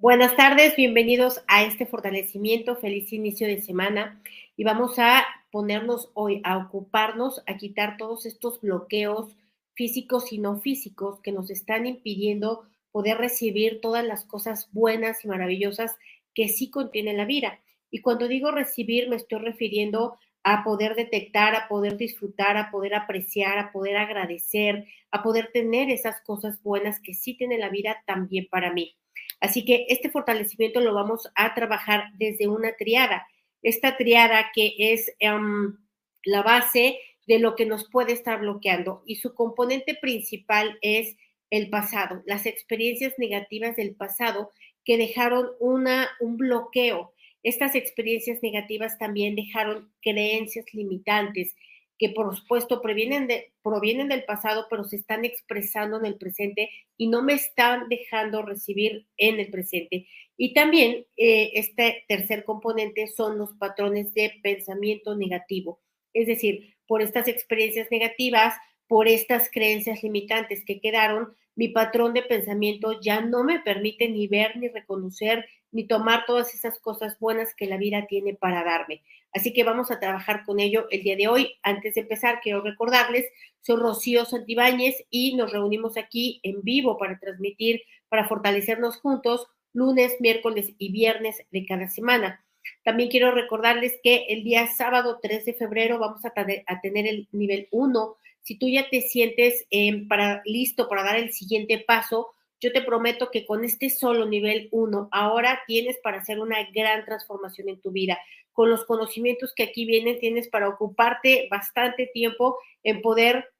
Buenas tardes, bienvenidos a este fortalecimiento, feliz inicio de semana y vamos a ponernos hoy a ocuparnos, a quitar todos estos bloqueos físicos y no físicos que nos están impidiendo poder recibir todas las cosas buenas y maravillosas que sí contiene la vida. Y cuando digo recibir me estoy refiriendo a poder detectar, a poder disfrutar, a poder apreciar, a poder agradecer, a poder tener esas cosas buenas que sí tiene la vida también para mí. Así que este fortalecimiento lo vamos a trabajar desde una triada. Esta triada que es em, la base de lo que nos puede estar bloqueando y su componente principal es el pasado, las experiencias negativas del pasado que dejaron una, un bloqueo. Estas experiencias negativas también dejaron creencias limitantes, que por supuesto provienen, de, provienen del pasado, pero se están expresando en el presente y no me están dejando recibir en el presente. Y también eh, este tercer componente son los patrones de pensamiento negativo. Es decir, por estas experiencias negativas, por estas creencias limitantes que quedaron, mi patrón de pensamiento ya no me permite ni ver, ni reconocer, ni tomar todas esas cosas buenas que la vida tiene para darme. Así que vamos a trabajar con ello el día de hoy. Antes de empezar, quiero recordarles, soy Rocío Santibáñez y nos reunimos aquí en vivo para transmitir, para fortalecernos juntos lunes, miércoles y viernes de cada semana. También quiero recordarles que el día sábado 3 de febrero vamos a, tener el nivel 1. Si tú ya te sientes eh, para, listo para dar el siguiente paso, yo te prometo que con este solo nivel 1, ahora tienes para hacer una gran transformación en tu vida. Con los conocimientos que aquí vienen, tienes para ocuparte bastante tiempo en poder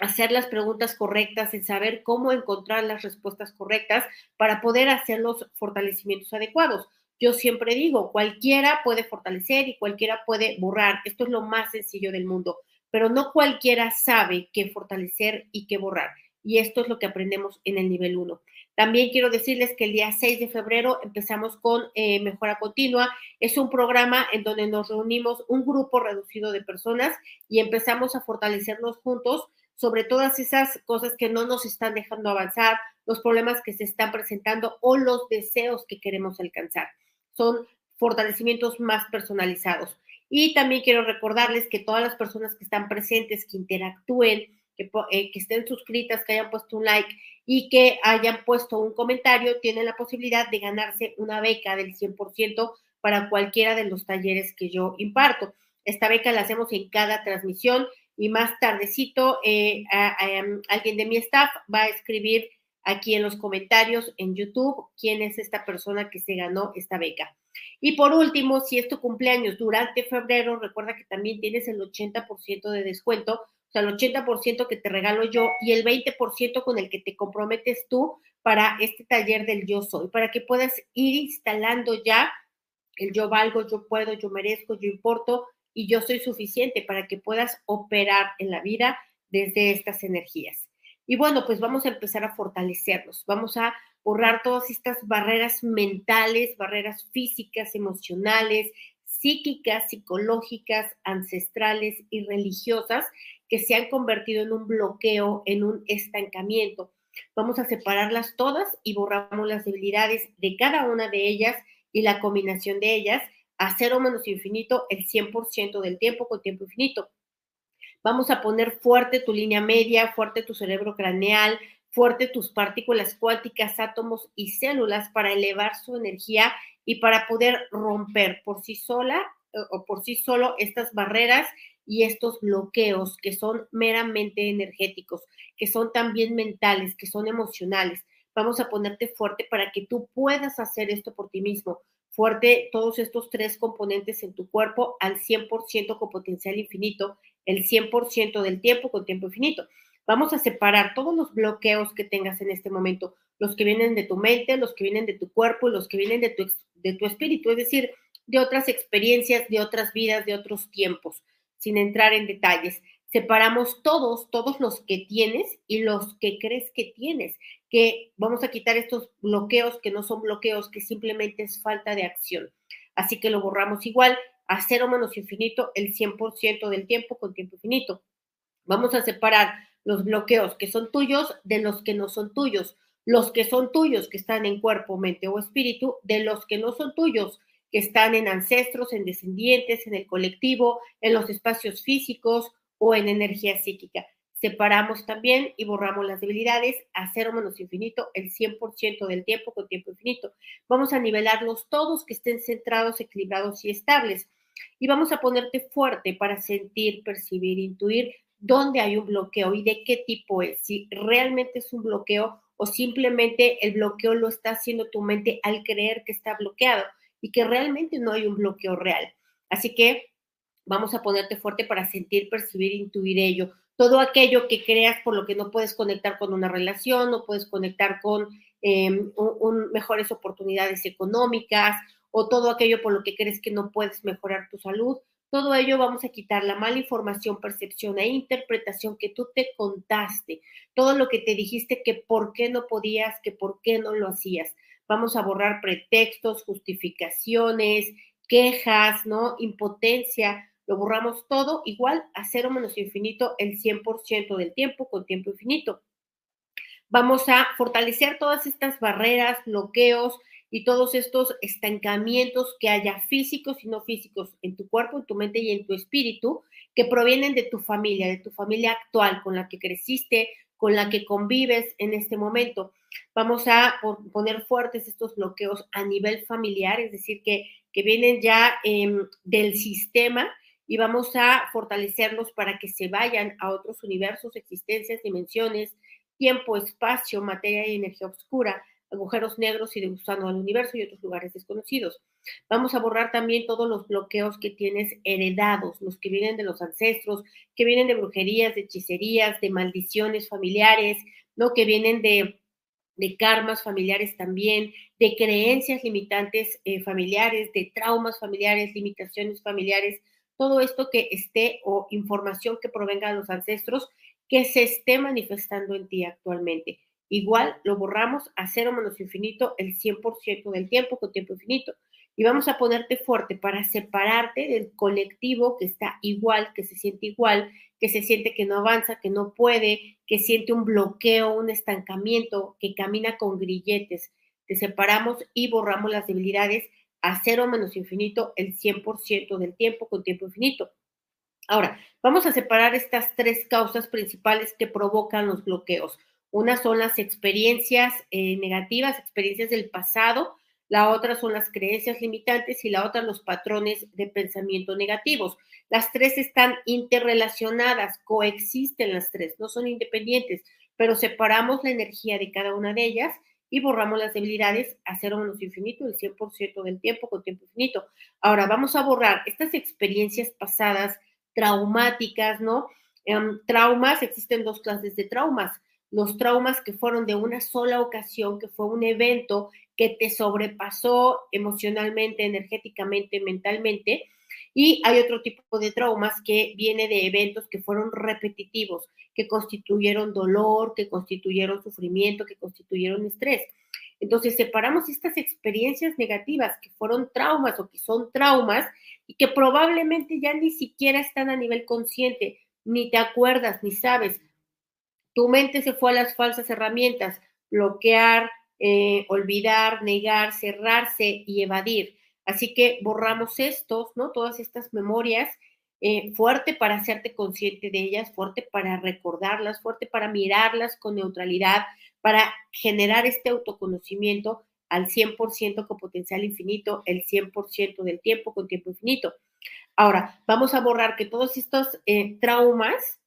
hacer las preguntas correctas, en saber cómo encontrar las respuestas correctas para poder hacer los fortalecimientos adecuados. Yo siempre digo, cualquiera puede fortalecer y cualquiera puede borrar. Esto es lo más sencillo del mundo, pero no cualquiera sabe qué fortalecer y qué borrar y esto es lo que aprendemos en el nivel 1. También quiero decirles que el día 6 de febrero empezamos con eh, Mejora Continua. Es un programa en donde nos reunimos un grupo reducido de personas y empezamos a fortalecernos juntos sobre todas esas cosas que no nos están dejando avanzar, los problemas que se están presentando o los deseos que queremos alcanzar. Son fortalecimientos más personalizados. Y también quiero recordarles que todas las personas que están presentes, que interactúen, eh, que, estén suscritas, que hayan puesto un like y que hayan puesto un comentario, tienen la posibilidad de ganarse una beca del 100% para cualquiera de los talleres que yo imparto. Esta beca la hacemos en cada transmisión y más tardecito eh, em, alguien de mi staff va a escribir aquí en los comentarios en YouTube quién es esta persona que se ganó esta beca. Y por último, si es tu cumpleaños durante febrero, recuerda que también tienes el 80% de descuento o sea, el 80% que te regalo yo y el 20% con el que te comprometes tú para este taller del yo soy, para que puedas ir instalando ya el yo valgo, yo puedo, yo merezco, yo importo y yo soy suficiente para que puedas operar en la vida desde estas energías. Y bueno, pues vamos a empezar a fortalecernos, vamos a borrar todas estas barreras mentales, barreras físicas, emocionales, psíquicas, psicológicas, ancestrales y religiosas que se han convertido en un bloqueo, en un estancamiento. Vamos a separarlas todas y borramos las debilidades de cada una de ellas y la combinación de ellas a cero menos infinito el 100% del tiempo con tiempo infinito. Vamos a poner fuerte tu línea media, fuerte tu cerebro craneal, fuerte tus partículas cuánticas, átomos y células para elevar su energía y para poder romper por sí sola eh, o por sí solo estas barreras y estos bloqueos que son meramente energéticos, que son también mentales, que son emocionales. Vamos a ponerte fuerte para que tú puedas hacer esto por ti mismo. Fuerte todos estos tres componentes en tu cuerpo al 100% con potencial infinito, el 100% del tiempo con tiempo infinito. Vamos a separar todos los bloqueos que tengas en este momento, los que vienen de tu mente, los que vienen de tu cuerpo y los que vienen de tu, de tu espíritu, es decir, de otras experiencias, de otras vidas, de otros tiempos sin entrar en detalles. Separamos todos, todos los que tienes y los que crees que tienes, que vamos a quitar estos bloqueos que no son bloqueos, que simplemente es falta de acción. Así que lo borramos igual a cero menos infinito el 100% del tiempo con tiempo infinito. Vamos a separar los bloqueos que son tuyos de los que no son tuyos, los que son tuyos, que están en cuerpo, mente o espíritu, de los que no son tuyos, que están en ancestros, en descendientes, en el colectivo, en los espacios físicos o en energía psíquica. Separamos también y borramos las debilidades a cero menos infinito el 100% del tiempo con tiempo infinito. Vamos a nivelarlos todos que estén centrados, equilibrados y estables. Y vamos a ponerte fuerte para sentir, percibir, intuir dónde hay un bloqueo y de qué tipo es. Si realmente es un bloqueo o simplemente el bloqueo lo está haciendo tu mente al creer que está bloqueado y que realmente no hay un bloqueo real. Así que vamos a ponerte fuerte para sentir, percibir, intuir ello. Todo aquello que creas por lo que no puedes conectar con una relación, no puedes conectar con em, mejores oportunidades económicas o todo aquello por lo que crees que no puedes mejorar tu salud, todo ello vamos a quitar la mala información, percepción e interpretación que tú te contaste, todo lo que te dijiste que por qué no podías, que por qué no lo hacías. Vamos a borrar pretextos, justificaciones, quejas, ¿no? Impotencia, lo borramos todo igual a cero menos infinito el 100% del tiempo con tiempo infinito. Vamos a fortalecer todas estas barreras, bloqueos, y todos estos estancamientos que haya físicos y no físicos en tu cuerpo, en tu mente y en tu espíritu, que provienen de tu familia, de tu familia actual, con la que creciste, con la que convives en este momento. Vamos a poner fuertes estos bloqueos a nivel familiar, es decir, que, que vienen ya em, del sistema y vamos a fortalecerlos para que se vayan a otros universos, existencias, dimensiones, tiempo, espacio, materia y energía oscura agujeros negros y de gusano al universo y otros lugares desconocidos. Vamos a borrar también todos los bloqueos que tienes heredados, los que vienen de los ancestros, que vienen de brujerías, de hechicerías, de maldiciones familiares, ¿no? Que vienen de, de karmas familiares también, de creencias limitantes eh, familiares, de traumas familiares, limitaciones familiares, todo esto que esté o información que provenga de los ancestros que se esté manifestando en ti actualmente. Igual lo borramos a cero menos infinito el 100% del tiempo con tiempo infinito. Y vamos a ponerte fuerte para separarte del colectivo que está igual, que se siente igual, que se siente que no avanza, que no puede, que siente un bloqueo, un estancamiento, que camina con grilletes. Te separamos y borramos las debilidades a cero menos infinito el 100% del tiempo con tiempo infinito. Ahora, vamos a separar estas tres causas principales que provocan los bloqueos. Una son las experiencias eh, negativas, experiencias del pasado, la otra son las creencias limitantes y la otra los patrones de pensamiento negativos. Las tres están interrelacionadas, coexisten las tres, no son independientes, pero separamos la energía de cada una de ellas y borramos las debilidades a cero menos infinito, el 100% del tiempo con tiempo infinito. Ahora vamos a borrar estas experiencias pasadas traumáticas, ¿no? Em, traumas, existen dos clases de traumas los traumas que fueron de una sola ocasión, que fue un evento que te sobrepasó emocionalmente, energéticamente, mentalmente. Y hay otro tipo de traumas que viene de eventos que fueron repetitivos, que constituyeron dolor, que constituyeron sufrimiento, que constituyeron estrés. Entonces separamos estas experiencias negativas que fueron traumas o que son traumas y que probablemente ya ni siquiera están a nivel consciente, ni te acuerdas, ni sabes, tu mente se fue a las falsas herramientas, bloquear, eh, olvidar, negar, cerrarse y evadir. Así que borramos estos, ¿no? Todas estas memorias, eh, fuerte para hacerte consciente de ellas, fuerte para recordarlas, fuerte para mirarlas con neutralidad, para generar este autoconocimiento al 100% con potencial infinito, el 100% del tiempo con tiempo infinito. Ahora, vamos a borrar que todos estos eh, traumas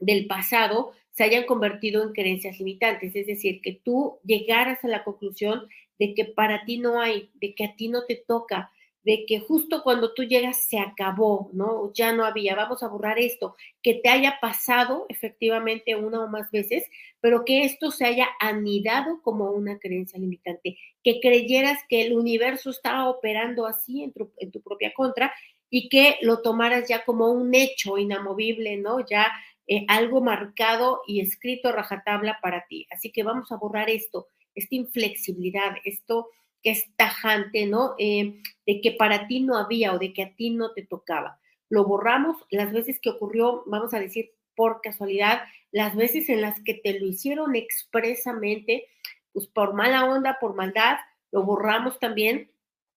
del pasado se hayan convertido en creencias limitantes, es decir, que tú llegaras a la conclusión de que para ti no hay, de que a ti no te toca, de que justo cuando tú llegas se acabó, ¿no? Ya no había, vamos a borrar esto, que te haya pasado efectivamente una o más veces, pero que esto se haya anidado como una creencia limitante, que creyeras que el universo estaba operando así en tu, en tu propia contra y que lo tomaras ya como un hecho inamovible, ¿no? Ya eh, algo marcado y escrito rajatabla para ti. Así que vamos a borrar esto, esta inflexibilidad, esto que es tajante, ¿no? Eh, de que para ti no había o de que a ti no te tocaba. Lo borramos las veces que ocurrió, vamos a decir, por casualidad, las veces en las que te lo hicieron expresamente, pues por mala onda, por maldad, lo borramos también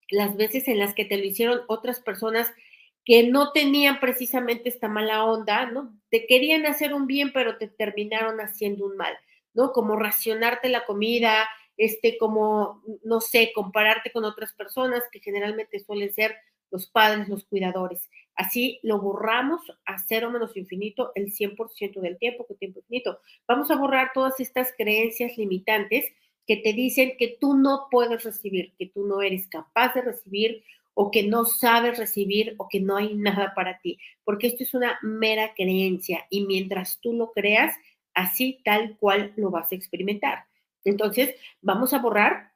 las veces en las que te lo hicieron otras personas que no tenían precisamente esta mala onda, ¿no? Te querían hacer un bien, pero te terminaron haciendo un mal, ¿no? Como racionarte la comida, este, como, no sé, compararte con otras personas que generalmente suelen ser los padres, los cuidadores. Así lo borramos a cero menos infinito el 100% del tiempo, que tiempo infinito. Vamos a borrar todas estas creencias limitantes que te dicen que tú no puedes recibir, que tú no eres capaz de recibir o que no sabes recibir o que no hay nada para ti, porque esto es una mera creencia y mientras tú lo creas, así tal cual lo vas a experimentar. Entonces, vamos a borrar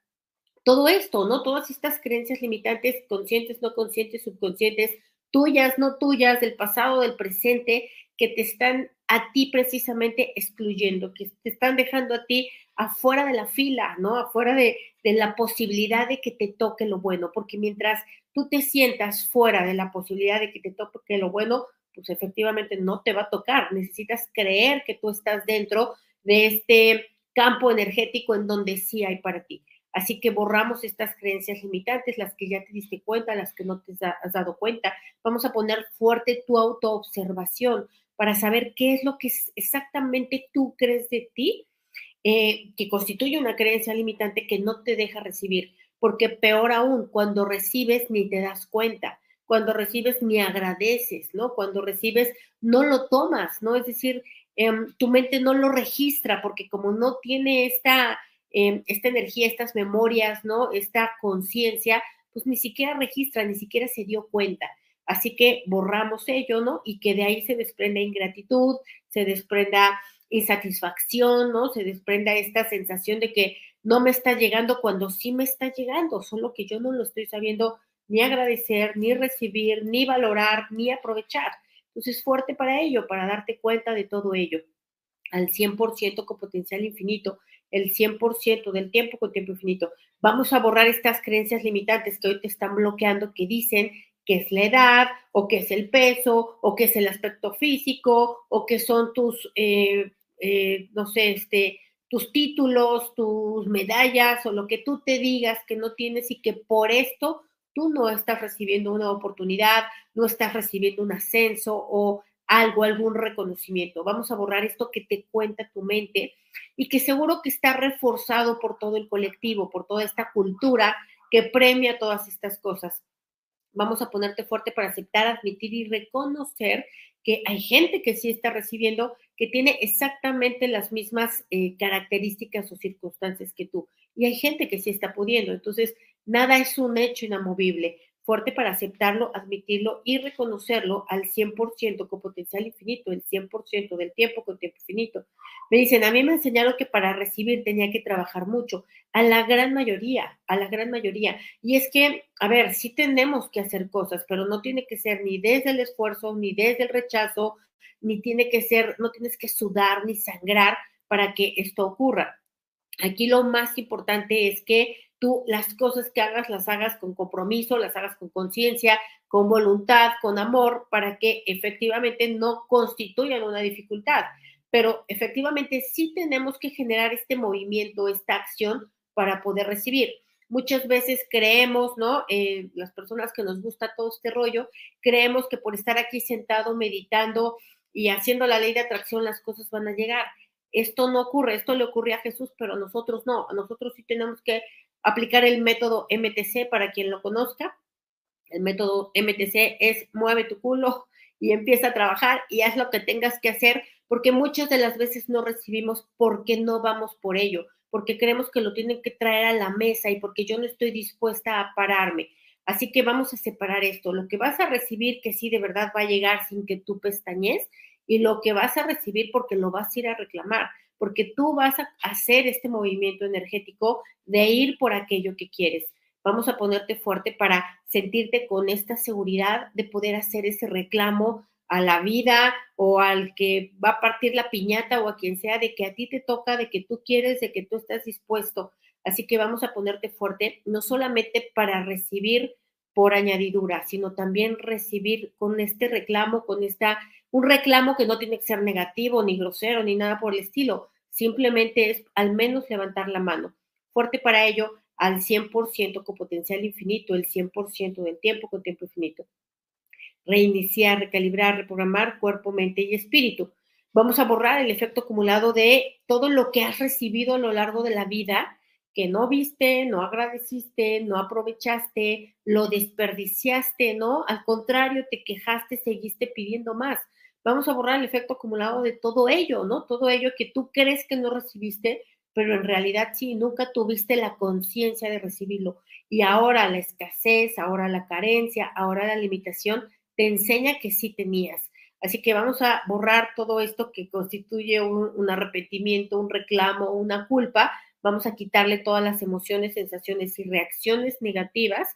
todo esto, ¿no? Todas estas creencias limitantes, conscientes, no conscientes, subconscientes, tuyas, no tuyas, del pasado, del presente, que te están a ti precisamente excluyendo, que te están dejando a ti afuera de la fila, ¿no? Afuera de, de, la posibilidad de que te toque lo bueno, porque mientras tú te sientas fuera de la posibilidad de que te toque lo bueno, pues efectivamente no te va a tocar. Necesitas creer que tú estás dentro de este campo energético en donde sí hay para ti. Así que borramos estas creencias limitantes, las que ya te diste cuenta, las que no te has dado cuenta. Vamos a poner fuerte tu autoobservación para saber qué es lo que exactamente tú crees de ti, eh, que constituye una creencia limitante que no te deja recibir. Porque peor aún, cuando recibes ni te das cuenta, cuando recibes ni agradeces, ¿no? Cuando recibes no lo tomas, ¿no? Es decir, em, tu mente no lo registra porque como no tiene esta Em, esta energía, estas memorias, ¿no? Esta conciencia, pues ni siquiera registra, ni siquiera se dio cuenta. Así que borramos ello, ¿no? Y que de ahí se desprenda ingratitud, se desprenda insatisfacción, ¿no? Se desprenda esta sensación de que no me está llegando cuando sí me está llegando, solo que yo no lo estoy sabiendo ni agradecer, ni recibir, ni valorar, ni aprovechar. Entonces, fuerte para ello, para darte cuenta de todo ello, al 100% con potencial infinito el 100% del tiempo con tiempo infinito. Vamos a borrar estas creencias limitantes que hoy te están bloqueando, que dicen que es la edad, o que es el peso, o que es el aspecto físico, o que son tus, eh, eh, no sé, este, tus títulos, tus medallas, o lo que tú te digas que no tienes y que por esto tú no estás recibiendo una oportunidad, no estás recibiendo un ascenso o algo, algún reconocimiento. Vamos a borrar esto que te cuenta tu mente y que seguro que está reforzado por todo el colectivo, por toda esta cultura que premia todas estas cosas. Vamos a ponerte fuerte para aceptar, admitir y reconocer que hay gente que sí está recibiendo, que tiene exactamente las mismas eh, características o circunstancias que tú. Y hay gente que sí está pudiendo. Entonces, nada es un hecho inamovible fuerte para aceptarlo, admitirlo y reconocerlo al 100% con potencial infinito, el 100% del tiempo con tiempo infinito. Me dicen, a mí me enseñaron que para recibir tenía que trabajar mucho, a la gran mayoría, a la gran mayoría. Y es que, a ver, sí tenemos que hacer cosas, pero no tiene que ser ni desde el esfuerzo, ni desde el rechazo, ni tiene que ser, no tienes que sudar ni sangrar para que esto ocurra. Aquí lo más importante es que tú las cosas que hagas las hagas con compromiso, las hagas con conciencia, con voluntad, con amor, para que efectivamente no constituyan una dificultad. Pero efectivamente sí tenemos que generar este movimiento, esta acción para poder recibir. Muchas veces creemos, ¿no? Eh, las personas que nos gusta todo este rollo, creemos que por estar aquí sentado meditando y haciendo la ley de atracción las cosas van a llegar. Esto no ocurre, esto le ocurre a Jesús, pero a nosotros no. A nosotros sí tenemos que aplicar el método MTC para quien lo conozca. El método MTC es mueve tu culo y empieza a trabajar y haz lo que tengas que hacer, porque muchas de las veces no recibimos porque no vamos por ello, porque creemos que lo tienen que traer a la mesa y porque yo no estoy dispuesta a pararme. Así que vamos a separar esto. Lo que vas a recibir que sí de verdad va a llegar sin que tú pestañes y lo que vas a recibir porque lo vas a ir a reclamar porque tú vas a hacer este movimiento energético de ir por aquello que quieres. Vamos a ponerte fuerte para sentirte con esta seguridad de poder hacer ese reclamo a la vida o al que va a partir la piñata o a quien sea, de que a ti te toca, de que tú quieres, de que tú estás dispuesto. Así que vamos a ponerte fuerte, no solamente para recibir por añadidura, sino también recibir con este reclamo, con esta, un reclamo que no tiene que ser negativo, ni grosero, ni nada por el estilo, simplemente es al menos levantar la mano. fuerte para ello al 100% con potencial infinito, el 100% del tiempo con tiempo infinito. Reiniciar, recalibrar, reprogramar cuerpo, mente y espíritu. Vamos a borrar el efecto acumulado de todo lo que has recibido a lo largo de la vida que no viste, no agradeciste, no aprovechaste, lo desperdiciaste, ¿no? Al contrario, te quejaste, seguiste pidiendo más. Vamos a borrar el efecto acumulado de todo ello, ¿no? Todo ello que tú crees que no recibiste, pero en realidad sí, nunca tuviste la conciencia de recibirlo. Y ahora la escasez, ahora la carencia, ahora la limitación, te enseña que sí tenías. Así que vamos a borrar todo esto que constituye un, arrepentimiento, un reclamo, una culpa, vamos a quitarle todas las emociones, sensaciones y reacciones negativas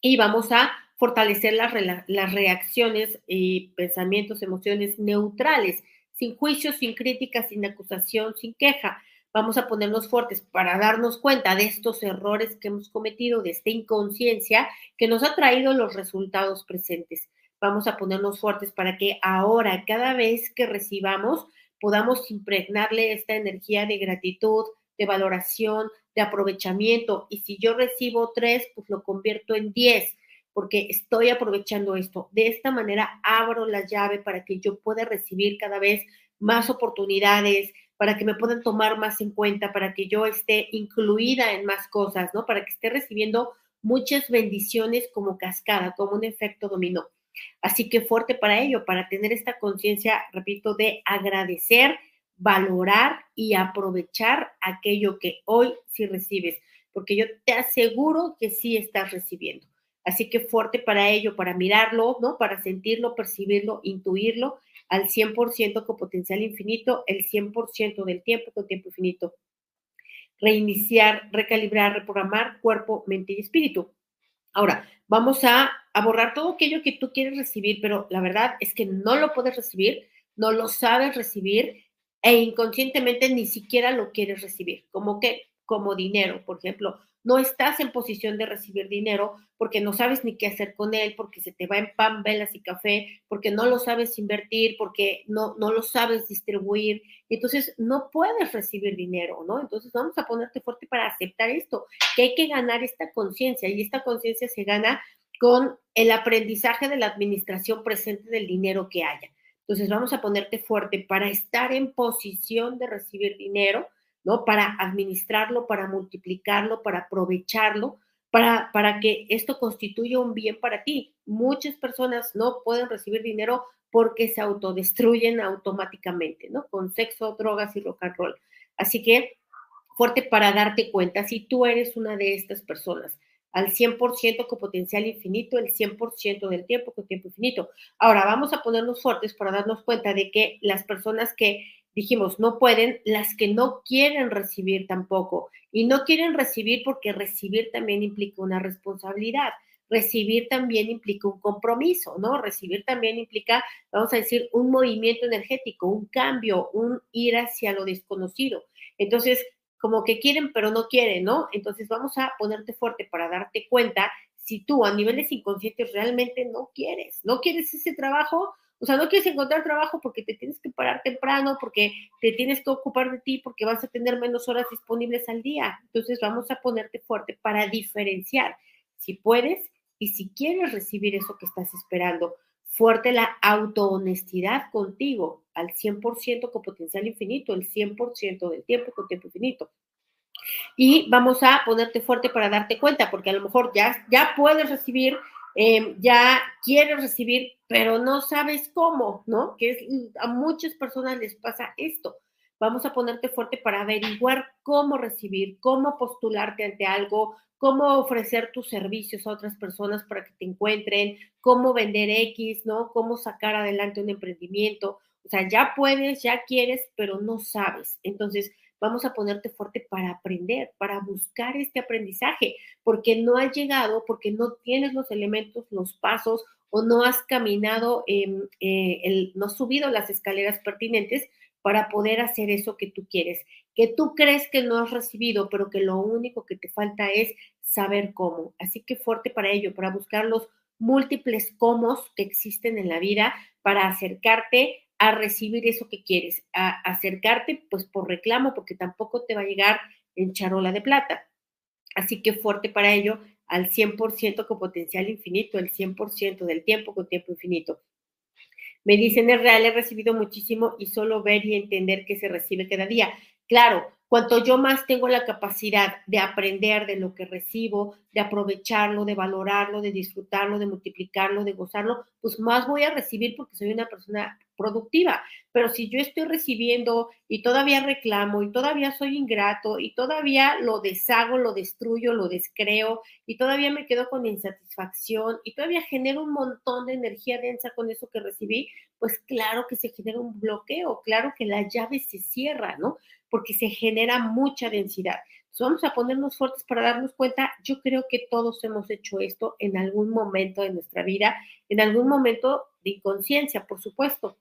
y vamos a fortalecer las, las reacciones y pensamientos, emociones neutrales, sin juicio, sin crítica, sin acusación, sin queja. Vamos a ponernos fuertes para darnos cuenta de estos errores que hemos cometido, de esta inconsciencia que nos ha traído los resultados presentes. Vamos a ponernos fuertes para que ahora, cada vez que recibamos, podamos impregnarle esta energía de gratitud, de valoración, de aprovechamiento. Y si yo recibo tres, pues lo convierto en diez, porque estoy aprovechando esto. De esta manera abro la llave para que yo pueda recibir cada vez más oportunidades, para que me puedan tomar más en cuenta, para que yo esté incluida en más cosas, ¿no? Para que esté recibiendo muchas bendiciones como cascada, como un efecto dominó. Así que fuerte para ello, para tener esta conciencia, repito, de agradecer valorar y aprovechar aquello que hoy sí recibes, porque yo te aseguro que sí estás recibiendo. Así que fuerte para ello, para mirarlo, ¿no? Para sentirlo, percibirlo, intuirlo al 100% con potencial infinito, el 100% del tiempo con tiempo infinito. Reiniciar, recalibrar, reprogramar cuerpo, mente y espíritu. Ahora, vamos a, a borrar todo aquello que tú quieres recibir, pero la verdad es que no lo puedes recibir, no lo sabes recibir e inconscientemente ni siquiera lo quieres recibir, como que como dinero, por ejemplo, no estás en posición de recibir dinero porque no sabes ni qué hacer con él, porque se te va en pan, velas y café, porque no lo sabes invertir, porque no, no lo sabes distribuir. Entonces, no puedes recibir dinero, ¿no? Entonces, vamos a ponerte fuerte para aceptar esto, que hay que ganar esta conciencia y esta conciencia se gana con el aprendizaje de la administración presente del dinero que haya. Entonces vamos a ponerte fuerte para estar en posición de recibir dinero, ¿no? Para administrarlo, para multiplicarlo, para aprovecharlo, para, para que esto constituya un bien para ti. Muchas personas no pueden recibir dinero porque se autodestruyen automáticamente, ¿no? Con sexo, drogas y rock and roll. Así que fuerte para darte cuenta si tú eres una de estas personas al 100% con potencial infinito, el 100% del tiempo con tiempo infinito. Ahora vamos a ponernos fuertes para darnos cuenta de que las personas que dijimos no pueden, las que no quieren recibir tampoco. Y no quieren recibir porque recibir también implica una responsabilidad. Recibir también implica un compromiso, ¿no? Recibir también implica, vamos a decir, un movimiento energético, un cambio, un ir hacia lo desconocido. Entonces, como que quieren pero no quieren, ¿no? Entonces vamos a ponerte fuerte para darte cuenta si tú a niveles inconscientes realmente no quieres, no quieres ese trabajo, o sea, no quieres encontrar trabajo porque te tienes que parar temprano, porque te tienes que ocupar de ti, porque vas a tener menos horas disponibles al día. Entonces vamos a ponerte fuerte para diferenciar si puedes y si quieres recibir eso que estás esperando fuerte la autohonestidad contigo al 100% con potencial infinito, el 100% del tiempo con tiempo infinito. Y vamos a ponerte fuerte para darte cuenta, porque a lo mejor ya, ya puedes recibir, em, ya quieres recibir, pero no sabes cómo, ¿no? Que a muchas personas les pasa esto. Vamos a ponerte fuerte para averiguar cómo recibir, cómo postularte ante algo, cómo ofrecer tus servicios a otras personas para que te encuentren, cómo vender X, ¿no? Cómo sacar adelante un emprendimiento. O sea, ya puedes, ya quieres, pero no sabes. Entonces, vamos a ponerte fuerte para aprender, para buscar este aprendizaje, porque no has llegado, porque no tienes los elementos, los pasos o no has caminado, eh, el, no has subido las escaleras pertinentes para poder hacer eso que tú quieres, que tú crees que no has recibido, pero que lo único que te falta es saber cómo. Así que fuerte para ello, para buscar los múltiples cómo que existen en la vida, para acercarte a recibir eso que quieres, a acercarte pues por reclamo, porque tampoco te va a llegar en charola de plata. Así que fuerte para ello al 100% con potencial infinito, el 100% del tiempo con tiempo infinito. Me dicen, es real, he recibido muchísimo y solo ver y entender que se recibe cada día. Claro, cuanto yo más tengo la capacidad de aprender de lo que recibo, de aprovecharlo, de valorarlo, de disfrutarlo, de multiplicarlo, de gozarlo, pues más voy a recibir porque soy una persona productiva. Pero si yo estoy recibiendo y todavía reclamo y todavía soy ingrato y todavía lo deshago, lo destruyo, lo descreo y todavía me quedo con insatisfacción y todavía genero un montón de energía densa con eso que recibí, pues claro que se genera un bloqueo, claro que la llave se cierra, ¿no? Porque se genera mucha densidad. Entonces vamos a ponernos fuertes para darnos cuenta. Yo creo que todos hemos hecho esto en algún momento de nuestra vida, en algún momento de inconsciencia, por supuesto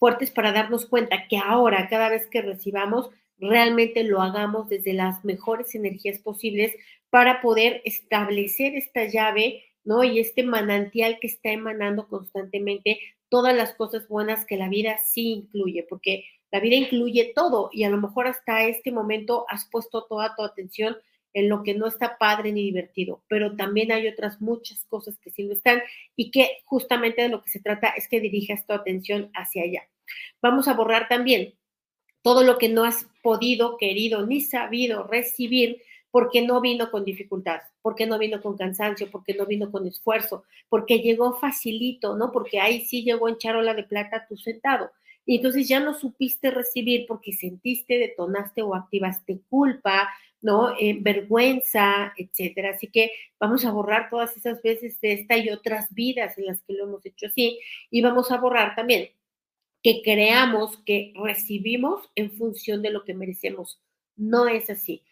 fuertes para darnos cuenta que ahora, cada vez que recibamos, realmente lo hagamos desde las mejores energías posibles para poder establecer esta llave, ¿no? Y este manantial que está emanando constantemente todas las cosas buenas que la vida sí incluye, porque la vida incluye todo y a lo mejor hasta este momento has puesto toda tu atención en lo que no está padre ni divertido, pero también hay otras muchas cosas que sí lo están y que justamente de lo que se trata es que dirijas tu atención hacia allá. Vamos a borrar también todo lo que no has podido, querido ni sabido recibir porque no vino con dificultad, porque no vino con cansancio, porque no vino con esfuerzo, porque llegó facilito, ¿no? Porque ahí sí llegó en charola de plata tu sentado. Y entonces ya no supiste recibir porque sentiste, detonaste o activaste culpa, ¿no? Eh, vergüenza, etcétera. Así que vamos a borrar todas esas veces de esta y otras vidas en las que lo hemos hecho así. Y vamos a borrar también que creamos que recibimos en función de lo que merecemos. No es así.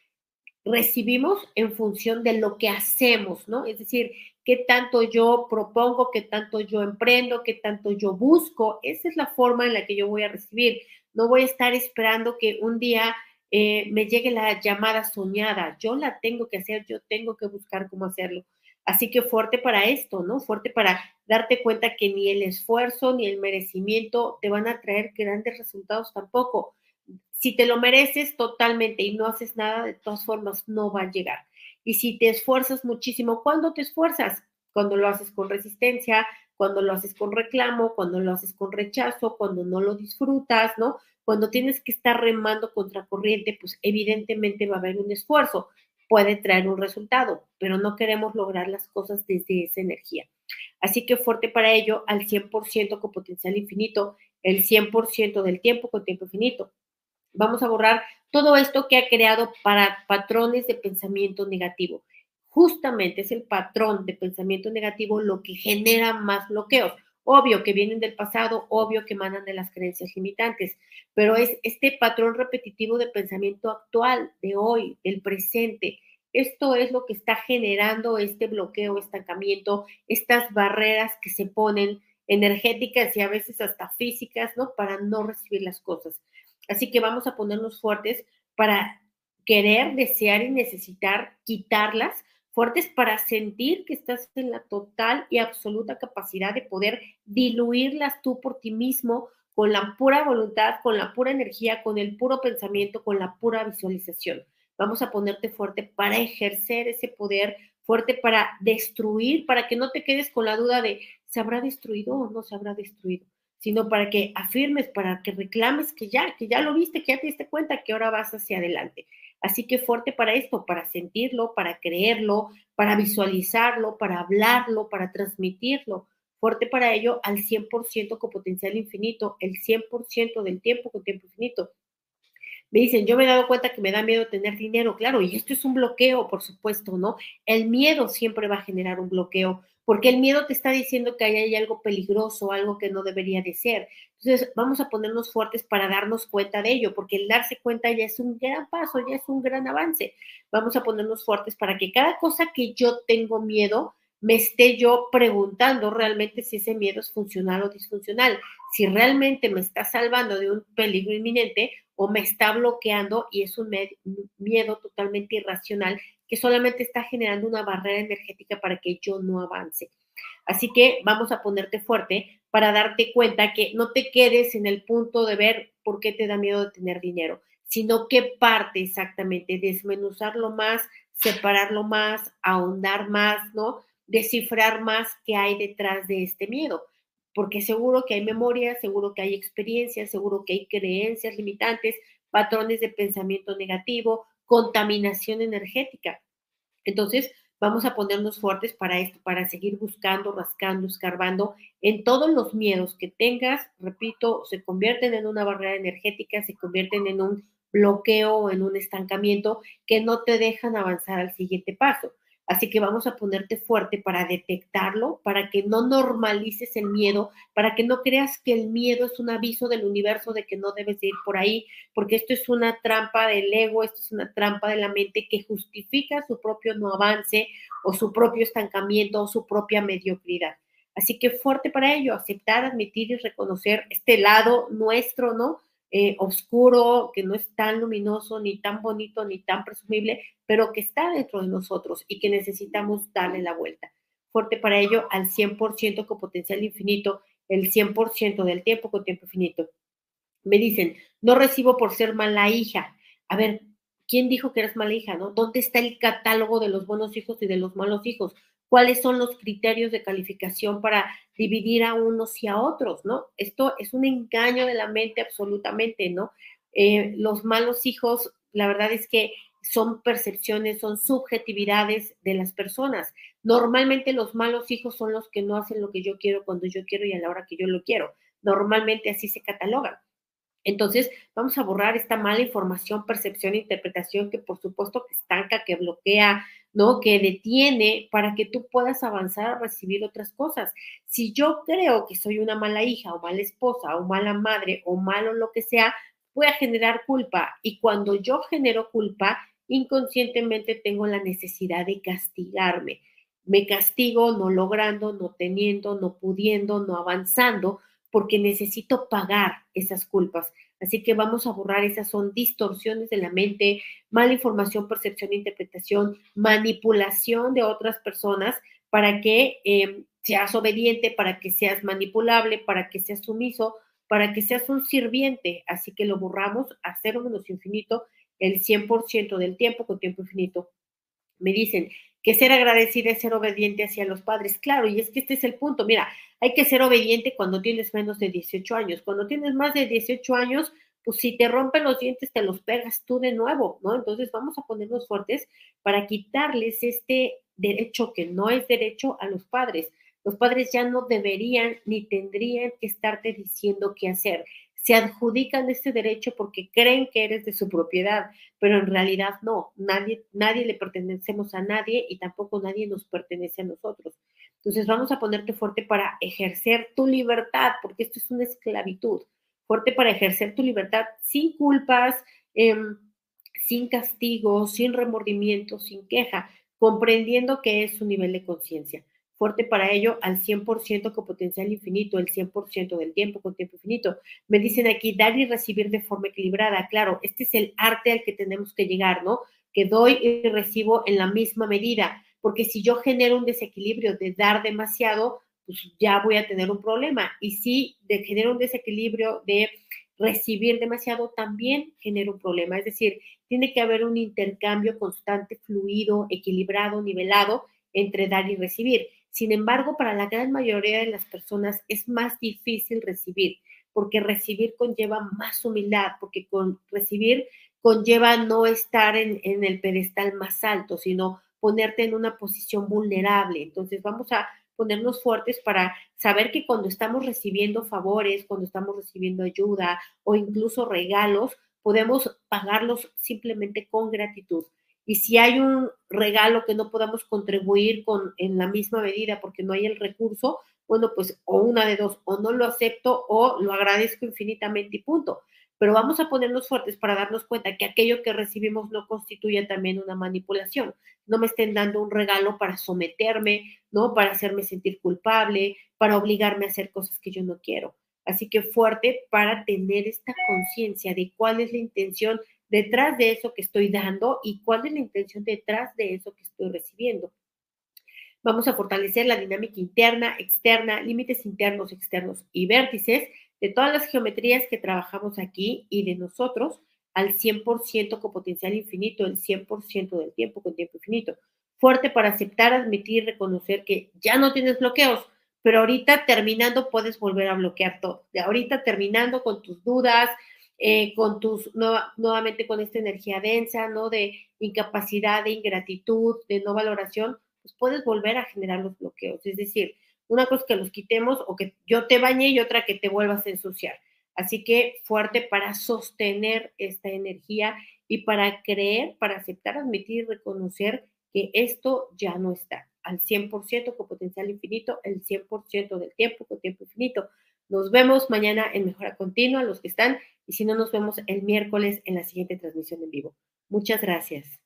Recibimos en función de lo que hacemos, ¿no? Es decir, qué tanto yo propongo, qué tanto yo emprendo, qué tanto yo busco. Esa es la forma en la que yo voy a recibir. No voy a estar esperando que un día eh, me llegue la llamada soñada. Yo la tengo que hacer, yo tengo que buscar cómo hacerlo. Así que fuerte para esto, ¿no? Fuerte para darte cuenta que ni el esfuerzo ni el merecimiento te van a traer grandes resultados tampoco. Si te lo mereces totalmente y no haces nada, de todas formas no va a llegar. Y si te esfuerzas muchísimo, ¿cuándo te esfuerzas? Cuando lo haces con resistencia, cuando lo haces con reclamo, cuando lo haces con rechazo, cuando no lo disfrutas, ¿no? Cuando tienes que estar remando contra corriente, pues evidentemente va a haber un esfuerzo, puede traer un resultado, pero no queremos lograr las cosas desde esa energía. Así que fuerte para ello al 100% con potencial infinito, el 100% del tiempo con tiempo infinito. Vamos a borrar todo esto que ha creado para patrones de pensamiento negativo. Justamente es el patrón de pensamiento negativo lo que genera más bloqueos obvio que vienen del pasado, obvio que emanan de las creencias limitantes, pero es este patrón repetitivo de pensamiento actual, de hoy, del presente. Esto es lo que está generando este bloqueo, estancamiento, estas barreras que se ponen energéticas y a veces hasta físicas, ¿no? Para no recibir las cosas. Así que vamos a ponernos fuertes para querer, desear y necesitar quitarlas fuertes para sentir que estás en la total y absoluta capacidad de poder diluirlas tú por ti mismo con la pura voluntad, con la pura energía, con el puro pensamiento, con la pura visualización. Vamos a ponerte fuerte para ejercer ese poder, fuerte para destruir, para que no te quedes con la duda de se habrá destruido o no se habrá destruido, sino para que afirmes, para que reclames que ya, que ya lo viste, que ya te diste cuenta que ahora vas hacia adelante. Así que fuerte para esto, para sentirlo, para creerlo, para visualizarlo, para hablarlo, para transmitirlo. Fuerte para ello al 100% con potencial infinito, el 100% del tiempo con tiempo infinito. Me dicen, yo me he dado cuenta que me da miedo tener dinero, claro, y esto es un bloqueo, por supuesto, ¿no? El miedo siempre va a generar un bloqueo, porque el miedo te está diciendo que hay algo peligroso, algo que no debería de ser. Entonces, vamos a ponernos fuertes para darnos cuenta de ello, porque el darse cuenta ya es un gran paso, ya es un gran avance. Vamos a ponernos fuertes para que cada cosa que yo tengo miedo, me esté yo preguntando realmente si ese miedo es funcional o disfuncional, si realmente me está salvando de un peligro inminente o me está bloqueando y es un miedo totalmente irracional que solamente está generando una barrera energética para que yo no avance. Así que vamos a ponerte fuerte para darte cuenta que no te quedes en el punto de ver por qué te da miedo de tener dinero. sino qué parte exactamente, desmenuzarlo más, separarlo más, ahondar más, ¿no? Descifrar más qué hay detrás de este miedo, porque seguro que hay memoria, seguro que hay experiencias, seguro que hay creencias limitantes, patrones de pensamiento negativo, contaminación energética. Entonces, vamos a ponernos fuertes para esto, para seguir buscando, rascando, escarbando en todos los miedos que tengas, repito, se convierten en una barrera energética, se convierten en un bloqueo en un estancamiento que no te dejan avanzar al siguiente paso. Así que vamos a ponerte fuerte para detectarlo, para que no normalices el miedo, para que no creas que el miedo es un aviso del universo de que no debes ir por ahí, porque esto es una trampa del ego, esto es una trampa de la mente que justifica su propio no avance o su propio estancamiento o su propia mediocridad. Así que fuerte para ello, aceptar, admitir y reconocer este lado nuestro, ¿no? Eh, oscuro, que no es tan luminoso, ni tan bonito, ni tan presumible, pero que está dentro de nosotros y que necesitamos darle la vuelta. Fuerte para ello al 100% con potencial infinito, el 100% del tiempo con tiempo infinito. Me dicen, no recibo por ser mala hija. A ver, ¿quién dijo que eres mala hija? ¿no? ¿Dónde está el catálogo de los buenos hijos y de los malos hijos? Cuáles son los criterios de calificación para dividir a unos y a otros, ¿no? Esto es un engaño de la mente absolutamente, ¿no? Eh, los malos hijos, la verdad es que son percepciones, son subjetividades de las personas. Normalmente los malos hijos son los que no hacen lo que yo quiero cuando yo quiero y a la hora que yo lo quiero. Normalmente así se catalogan. Entonces, vamos a borrar esta mala información, percepción interpretación que por supuesto que estanca, que bloquea, ¿no? Que detiene para que tú puedas avanzar a recibir otras cosas. Si yo creo que soy una mala hija o mala esposa o mala madre o malo lo que sea, voy a generar culpa. Y cuando yo genero culpa, inconscientemente tengo la necesidad de castigarme. Me castigo no logrando, no teniendo, no pudiendo, no avanzando, porque necesito pagar esas culpas. Así que vamos a borrar, esas son distorsiones de la mente, mala información, percepción, interpretación, manipulación de otras personas para que em, seas obediente, para que seas manipulable, para que seas sumiso, para que seas un sirviente. Así que lo borramos a cero menos infinito el 100% del tiempo con tiempo infinito. Me dicen, que ser agradecida es ser obediente hacia los padres. Claro, y es que este es el punto. Mira, hay que ser obediente cuando tienes menos de 18 años. Cuando tienes más de 18 años, pues si te rompen los dientes, te los pegas tú de nuevo, ¿no? Entonces vamos a ponernos fuertes para quitarles este derecho que no es derecho a los padres. Los padres ya no deberían ni tendrían que estarte diciendo qué hacer se adjudican este derecho porque creen que eres de su propiedad, pero en realidad no, nadie, nadie le pertenecemos a nadie y tampoco nadie nos pertenece a nosotros. Entonces vamos a ponerte fuerte para ejercer tu libertad, porque esto es una esclavitud, fuerte para ejercer tu libertad sin culpas, em, sin castigo, sin remordimiento, sin queja, comprendiendo que es un nivel de conciencia fuerte para ello al 100% con potencial infinito, el 100% del tiempo con tiempo infinito. Me dicen aquí, dar y recibir de forma equilibrada. Claro, este es el arte al que tenemos que llegar, ¿no? Que doy y recibo en la misma medida, porque si yo genero un desequilibrio de dar demasiado, pues ya voy a tener un problema. Y si genero un desequilibrio de recibir demasiado, también genera un problema. Es decir, tiene que haber un intercambio constante, fluido, equilibrado, nivelado entre dar y recibir. Sin embargo, para la gran mayoría de las personas es más difícil recibir, porque recibir conlleva más humildad, porque con recibir conlleva no estar en, en el pedestal más alto, sino ponerte en una posición vulnerable. Entonces vamos a ponernos fuertes para saber que cuando estamos recibiendo favores, cuando estamos recibiendo ayuda o incluso regalos, podemos pagarlos simplemente con gratitud. Y si hay un regalo que no podamos contribuir con en la misma medida porque no hay el recurso, bueno, pues o una de dos, o no lo acepto o lo agradezco infinitamente y punto. Pero vamos a ponernos fuertes para darnos cuenta que aquello que recibimos no constituye también una manipulación. No me estén dando un regalo para someterme, ¿no? Para hacerme sentir culpable, para obligarme a hacer cosas que yo no quiero. Así que fuerte para tener esta conciencia de cuál es la intención detrás de eso que estoy dando y cuál es la intención detrás de eso que estoy recibiendo. Vamos a fortalecer la dinámica interna, externa, límites internos, externos y vértices de todas las geometrías que trabajamos aquí y de nosotros al 100% con potencial infinito, el 100% del tiempo con tiempo infinito. Fuerte para aceptar, admitir, reconocer que ya no tienes bloqueos, pero ahorita terminando puedes volver a bloquear todo. De ahorita terminando con tus dudas, eh, con tus, nuevamente con esta energía densa, ¿no? De incapacidad, de ingratitud, de no valoración, pues puedes volver a generar los bloqueos. Es decir, una cosa que los quitemos o que yo te bañe y otra que te vuelvas a ensuciar. Así que fuerte para sostener esta energía y para creer, para aceptar, admitir y reconocer que esto ya no está al 100% con potencial infinito, el 100% del tiempo con tiempo infinito. Nos vemos mañana en Mejora Continua, los que están, y si no, nos vemos el miércoles en la siguiente transmisión en vivo. Muchas gracias.